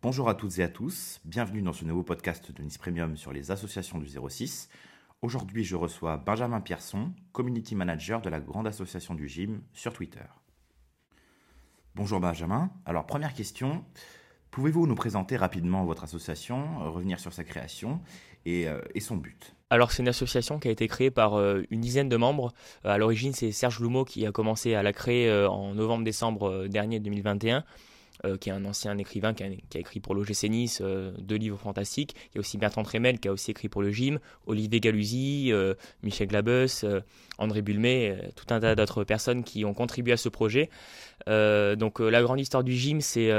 Bonjour à toutes et à tous, bienvenue dans ce nouveau podcast de Nice Premium sur les associations du 06. Aujourd'hui, je reçois Benjamin Pierson, Community Manager de la Grande Association du Gym sur Twitter. Bonjour Benjamin. Alors, première question, pouvez-vous nous présenter rapidement votre association, revenir sur sa création et, euh, son but? Alors c'est une association qui a été créée par euh, une dizaine de membres. Euh, à l'origine c'est Serge Loumeau qui a commencé à la créer en novembre-décembre dernier 2021. Euh, qui est un ancien écrivain qui a, écrit pour l'OGC Nice euh, deux livres fantastiques. Il y a aussi Bertrand Tremel qui a aussi écrit pour le gym, Olivier Galuzzi, euh, Michel Glabus, André Bulmet, tout un tas d'autres personnes qui ont contribué à ce projet. donc la grande histoire du gym, c'est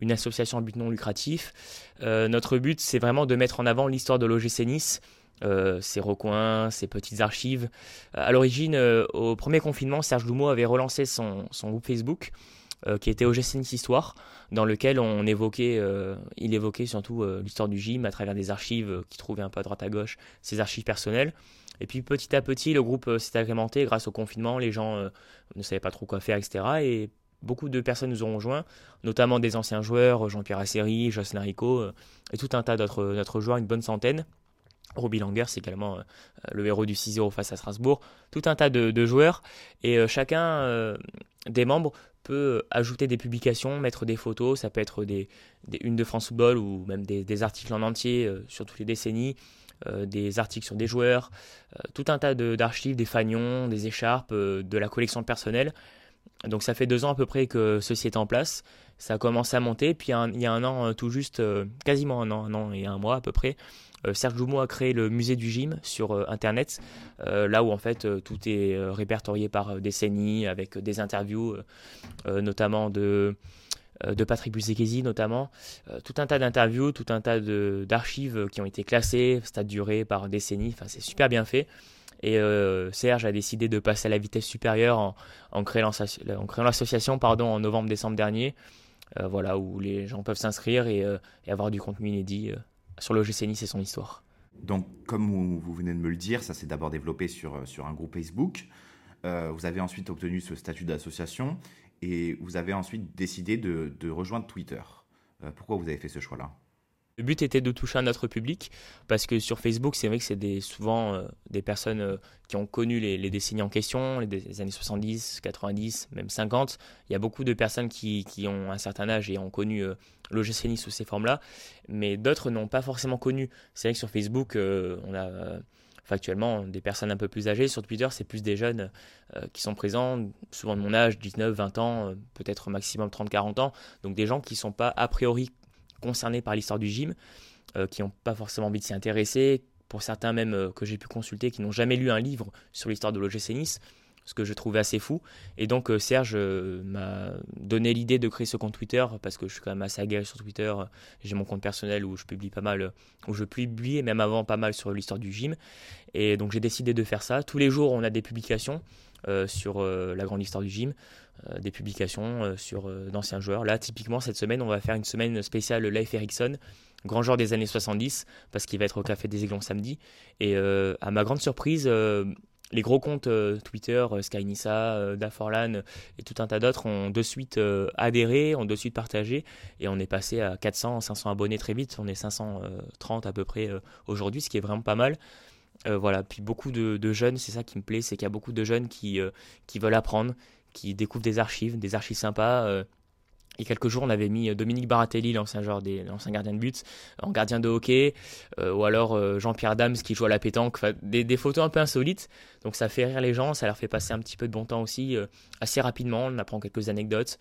une association à but non lucratif. notre but, c'est vraiment de mettre en avant l'histoire de l'OGC Nice. ses recoins, ses petites archives. à l'origine, au premier confinement, Serge Loumeau avait relancé son, son groupe Facebook euh, qui était OGC Histoire, dans lequel on évoquait, euh, il évoquait surtout euh, l'histoire du gym à travers des archives qu'il trouvait un peu à droite à gauche, ses archives personnelles. Et puis petit à petit, le groupe s'est agrémenté grâce au confinement, les gens ne savaient pas trop quoi faire, etc. Et beaucoup de personnes nous ont rejoints, notamment des anciens joueurs, Jean-Pierre Asseri, Jocelyn Rico, et tout un tas d'autres joueurs, une bonne centaine. Robbie Langer, c'est également le héros du 6-0 face à Strasbourg. Tout un tas de joueurs. Et chacun des membres peut ajouter des publications, mettre des photos, ça peut être des, une de France Football ou même des, articles en entier euh, sur toutes les décennies, euh, des articles sur des joueurs, euh, tout un tas d'archives, des fanions, des écharpes, de la collection personnelle. Donc ça fait deux ans à peu près que ceci est en place. Ça a commencé à monter, puis il y a un an tout juste, quasiment un an, un an et un mois à peu près, euh, Serge Loumeau a créé le musée du gym sur euh, Internet, euh, là où en fait tout est répertorié par décennies, avec des interviews, notamment de de Patrick Buzekesi notamment, tout un tas d'interviews, tout un tas d'archives qui ont été classées, stade duré par décennies, enfin c'est super bien fait. Et Serge a décidé de passer à la vitesse supérieure en, en créant l'association pardon en novembre-décembre dernier, voilà où les gens peuvent s'inscrire et, avoir du contenu inédit sur le GC Nice et son histoire. Donc, comme vous, venez de me le dire, ça s'est d'abord développé sur, euh, sur un groupe Facebook. Euh, vous avez ensuite obtenu ce statut d'association et vous avez ensuite décidé de, rejoindre Twitter. Euh, pourquoi vous avez fait ce choix-là? Le but était de toucher un autre public parce que sur Facebook, c'est vrai que c'est souvent euh, des personnes euh, qui ont connu les, décennies en question, les, années 70, 90, même 50. Il y a beaucoup de personnes qui, ont un certain âge et ont connu euh, l'OGC sous ces formes-là, mais d'autres n'ont pas forcément connu. C'est vrai que sur Facebook, euh, on a factuellement des personnes un peu plus âgées. Sur Twitter, c'est plus des jeunes qui sont présents, souvent de mon âge, 19, 20 ans, peut-être maximum 30, 40 ans. Donc des gens qui ne sont pas a priori concernés par l'histoire du gym, euh, qui n'ont pas forcément envie de s'y intéresser, pour certains même euh, que j'ai pu consulter, qui n'ont jamais lu un livre sur l'histoire de l'OGC Nice, ce que je trouvais assez fou. Et donc euh, Serge m'a donné l'idée de créer ce compte Twitter, parce que je suis quand même assez aguerri sur Twitter, j'ai mon compte personnel où je publie pas mal, où je publie même avant pas mal sur l'histoire du gym. Et donc j'ai décidé de faire ça. Tous les jours on a des publications. sur la grande histoire du gym. Euh, des publications euh, sur euh, d'anciens joueurs. Là, typiquement, cette semaine, on va faire une semaine spéciale Life Ericsson, grand joueur des années 70, parce qu'il va être au Café des Aiglons samedi. Et à ma grande surprise, les gros comptes Twitter, Skynissa, Daforlan et tout un tas d'autres ont de suite adhéré, ont de suite partagé et on est passé à 400, 500 abonnés très vite. On est 530 à peu près aujourd'hui, ce qui est vraiment pas mal. voilà, puis beaucoup de, de jeunes, c'est ça qui me plaît, c'est qu'il y a beaucoup de jeunes qui, qui veulent apprendre, qui découvre des archives, des archives sympas. Euh, il y a quelques jours, on avait mis Dominique Baratelli, l'ancien des l'ancien gardien de but, en gardien de hockey, euh, ou alors euh, Jean-Pierre Dams qui joue à la pétanque, des, des, photos un peu insolites. Donc ça fait rire les gens, ça leur fait passer un petit peu de bon temps aussi, assez rapidement. On apprend quelques anecdotes.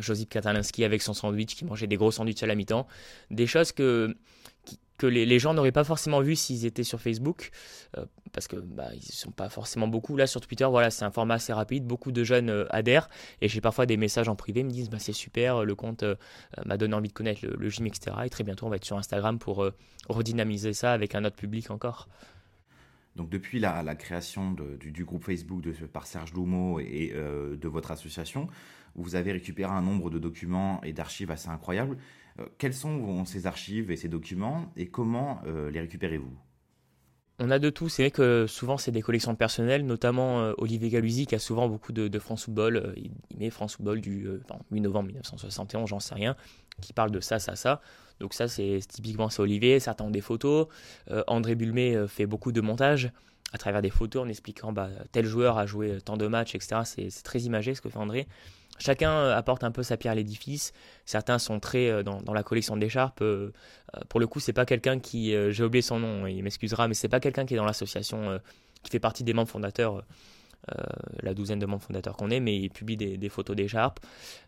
Josip Katalinski avec son sandwich qui mangeait des gros sandwichs à la mi-temps, des choses que que les, gens n'auraient pas forcément vu s'ils étaient sur Facebook, euh, parce que bah, ils sont pas forcément beaucoup. Là sur Twitter, voilà, c'est un format assez rapide, beaucoup de jeunes euh, adhèrent, et j'ai parfois des messages en privé, me disent bah, c'est super, le compte euh, m'a donné envie de connaître le, gym, etc. Et très bientôt on va être sur Instagram pour redynamiser ça avec un autre public encore. Donc depuis la, création du, groupe Facebook par Serge Loumeau et de votre association, vous avez récupéré un nombre de documents et d'archives assez incroyables. Euh, quelles sont ces archives et ces documents et comment euh, les récupérez-vous? On a de tout. C'est vrai que souvent, c'est des collections personnelles, notamment euh, Olivier Galuzzi qui a souvent beaucoup de, France Football. Euh, il, met France Football du 8 novembre 1971, j'en sais rien, qui parle de ça, ça, ça. Donc, ça, c'est typiquement c'est Olivier. Certains ont des photos. André Bulmé fait beaucoup de montage à travers des photos en expliquant bah, tel joueur a joué tant de matchs, etc. C'est très imagé ce que fait André. Chacun euh, apporte un peu sa pierre à l'édifice. Certains sont très euh, dans, la collection d'écharpes. Euh, pour le coup, c'est pas quelqu'un qui, j'ai oublié son nom, il m'excusera, mais c'est pas quelqu'un qui est dans l'association, qui fait partie des membres fondateurs. la douzaine de membres fondateurs qu'on est, mais il publie des, photos d'écharpes.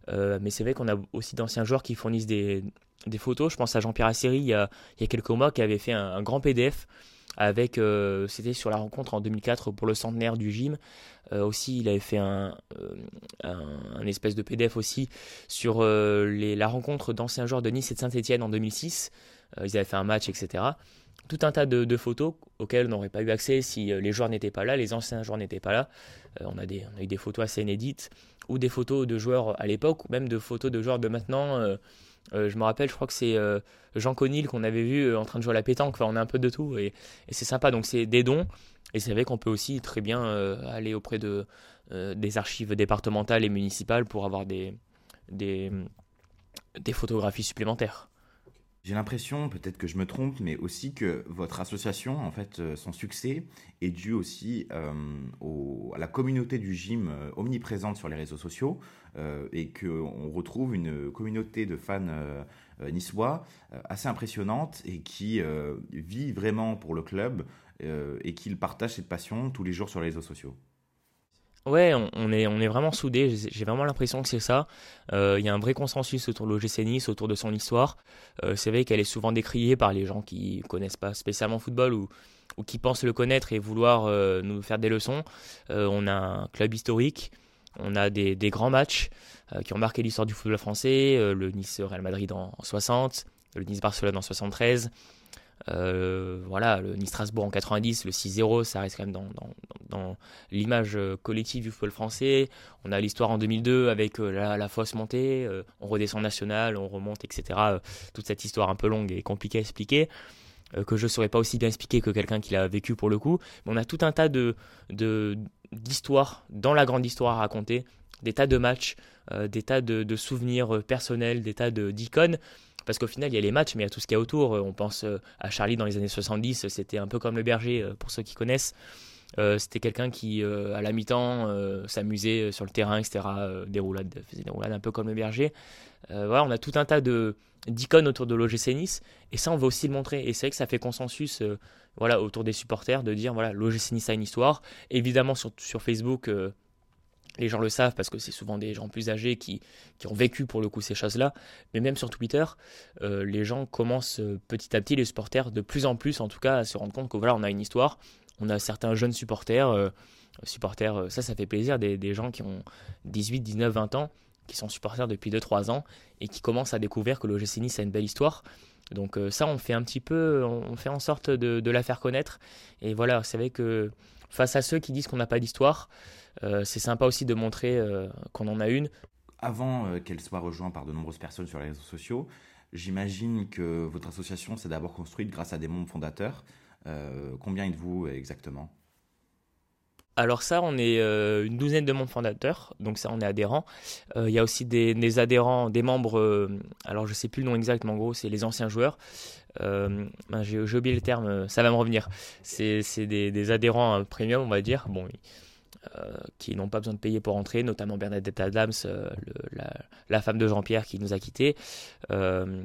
mais c'est vrai qu'on a aussi d'anciens joueurs qui fournissent des, photos. Je pense à Jean-Pierre Asseri, il y, a, quelques mois, qui avait fait un grand PDF avec euh, c'était sur la rencontre en 2004 pour le centenaire du gym. Euh, aussi il avait fait un, euh, espèce de PDF aussi sur les, la rencontre d'anciens joueurs de Nice et de Saint-Etienne en 2006 ils avaient fait un match etc tout un tas de, photos auxquelles on n'aurait pas eu accès si les joueurs n'étaient pas là les anciens joueurs n'étaient pas là. On, a des, on a eu des photos assez inédites ou des photos de joueurs à l'époque ou même de photos de joueurs de maintenant euh, je me rappelle, je crois que c'est euh, Jean Conil qu'on avait vu euh, en train de jouer à la pétanque. Enfin, on a un peu de tout et, c'est sympa. Donc, c'est des dons. Et c'est vrai qu'on peut aussi très bien aller auprès de, des archives départementales et municipales pour avoir des, des, photographies supplémentaires. J'ai l'impression, peut-être que je me trompe, mais aussi que votre association, en fait, son succès est dû aussi à la communauté du gym euh, omniprésente sur les réseaux sociaux et qu'on retrouve une communauté de fans niçois assez impressionnante et qui vit vraiment pour le club et qui partage cette passion tous les jours sur les réseaux sociaux. Ouais, on, est, on est vraiment soudés, j'ai vraiment l'impression que c'est ça. Euh, il y a un vrai consensus autour de l'OGC Nice, autour de son histoire. Euh, c'est vrai qu'elle est souvent décriée par les gens qui connaissent pas spécialement football ou, ou qui pensent le connaître et vouloir euh, nous faire des leçons. on a un club historique, on a des, des grands matchs qui ont marqué l'histoire du football français, le Nice-Real Madrid en, en 60, le Nice-Barcelone en 73. Euh, voilà, le Nice-Strasbourg en 90, le 6-0, ça reste quand même dans, l'image euh, collective du football français. On a l'histoire en 2002 avec euh, la, la fausse montée, on redescend national, on remonte, etc. toute cette histoire un peu longue et compliquée à expliquer que je ne saurais pas aussi bien expliquer que quelqu'un qui l'a vécu pour le coup. Mais on a tout un tas de, d'histoires dans la grande histoire à raconter, des tas de matchs, des tas de, souvenirs personnels, des tas de, d'icônes parce qu'au final, il y a les matchs, mais il y a tout ce qu'il y a autour. On pense euh, à Charlie dans les années 70, c'était un peu comme le berger, euh, pour ceux qui connaissent. Euh, c'était quelqu'un qui, à la mi-temps, s'amusait sur le terrain, etc. des roulades, faisait des roulades un peu comme le berger. voilà, on a tout un tas de d'icônes autour de l'OGC Nice, et ça, on veut aussi le montrer. Et c'est vrai que ça fait consensus, voilà, autour des supporters de dire, voilà, l'OGC Nice a une histoire. Évidemment, sur, sur Facebook, les gens le savent parce que c'est souvent des gens plus âgés qui, qui, ont vécu pour le coup ces choses-là. Mais même sur Twitter, euh, les gens commencent euh, petit à petit, les supporters, de plus en plus en tout cas, à se rendre compte que voilà, on a une histoire. On a certains jeunes supporters, euh, supporters, ça, ça fait plaisir, des, gens qui ont 18, 19, 20 ans, qui sont supporters depuis 2-3 ans et qui commencent à découvrir que l'OGC Nice a une belle histoire. Donc ça, on fait un petit peu, on fait en sorte de, la faire connaître. Et voilà, c'est vrai que face à ceux qui disent qu'on n'a pas d'histoire, euh, c'est sympa aussi de montrer euh, qu'on en a une. Avant euh, qu'elle soit rejointe par de nombreuses personnes sur les réseaux sociaux, j'imagine que votre association s'est d'abord construite grâce à des membres fondateurs. Combien êtes-vous exactement? Alors ça, on est une douzaine de membres fondateurs, donc ça, on est adhérents. Il y a aussi des, adhérents, des membres, alors je sais plus le nom exact, mais en gros, c'est les anciens joueurs. Ben, j'ai oublié le terme, ça va me revenir. C'est des, adhérents premium, on va dire. Bon, euh, qui n'ont pas besoin de payer pour entrer, notamment Bernadette Adams, euh, la, femme de Jean-Pierre qui nous a quittés, euh,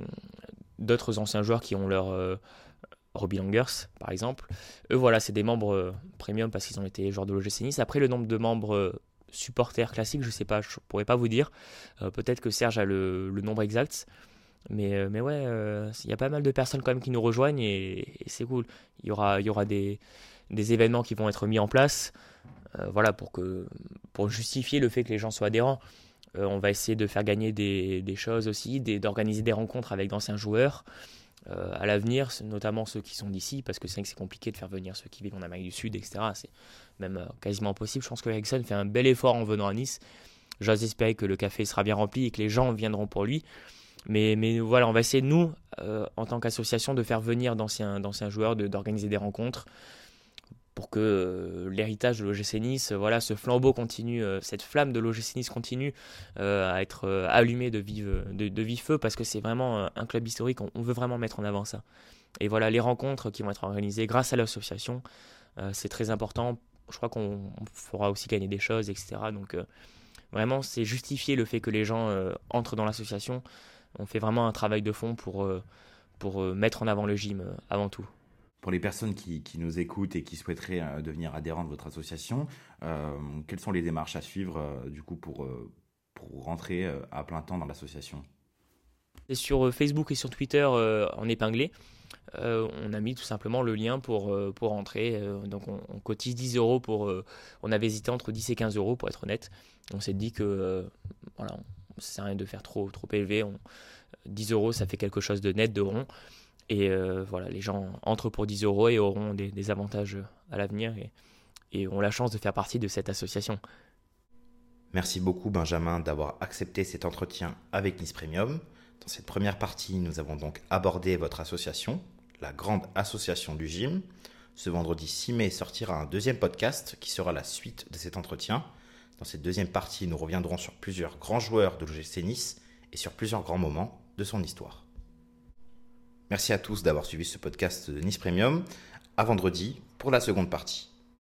d'autres anciens joueurs qui ont leur Robbie Langers, par exemple. Eux, voilà, c'est des membres premium parce qu'ils ont été joueurs de l'OGC Nice. Après, le nombre de membres supporters classiques, je sais pas, je pourrais pas vous dire. Peut-être que Serge a le, nombre exact. Mais, mais ouais, il y a pas mal de personnes quand même qui nous rejoignent et, c'est cool. Il y aura, y aura des, des événements qui vont être mis en place. Euh, voilà, pour, que, pour justifier le fait que les gens soient adhérents. Euh, on va essayer de faire gagner des, des choses aussi, d'organiser des rencontres avec d'anciens joueurs. Euh, à l'avenir, notamment ceux qui sont d'ici, parce que c'est que c'est compliqué de faire venir ceux qui vivent en Amérique du Sud, etc. C'est même quasiment impossible. Je pense que Ericsson fait un bel effort en venant à Nice. J'ose espérer que le café sera bien rempli et que les gens viendront pour lui. Mais, voilà, on va essayer, nous, en tant qu'association, de faire venir d'anciens joueurs, d'organiser des rencontres, pour que l'héritage de l'OGC Nice, voilà, ce flambeau continue, cette flamme de l'OGC Nice continue à être allumée de vive, de, vive feu, parce que c'est vraiment un club historique, on, veut vraiment mettre en avant ça. Et voilà, les rencontres qui vont être organisées grâce à l'association, c'est très important. Je crois qu'on fera aussi gagner des choses, etc. Donc vraiment, c'est justifier le fait que les gens entrent dans l'association. On fait vraiment un travail de fond pour, pour mettre en avant le gym avant tout. Pour les personnes qui, nous écoutent et qui souhaiteraient euh, devenir adhérents de votre association, euh, quelles sont les démarches à suivre euh, du coup pour, pour rentrer à plein temps dans l'association? Sur Facebook et sur Twitter en épinglé, on a mis tout simplement le lien pour, pour rentrer. donc on, cotise 10 euros pour. on avait hésité entre 10 et 15 euros pour être honnête. On s'est dit que voilà, ça sert à rien de faire trop, trop élevé. 10 euros, ça fait quelque chose de net, de rond. Et euh, voilà, les gens entrent pour 10 euros et auront des, avantages à l'avenir et, et ont la chance de faire partie de cette association. Merci beaucoup Benjamin d'avoir accepté cet entretien avec Nice Premium. Dans cette première partie, nous avons donc abordé votre association, la Grande Association du Gym. Ce vendredi 6 mai sortira un deuxième podcast qui sera la suite de cet entretien. Dans cette deuxième partie, nous reviendrons sur plusieurs grands joueurs de l'OGC Nice et sur plusieurs grands moments de son histoire. Merci à tous d'avoir suivi ce podcast de Nice Premium. À vendredi pour la seconde partie.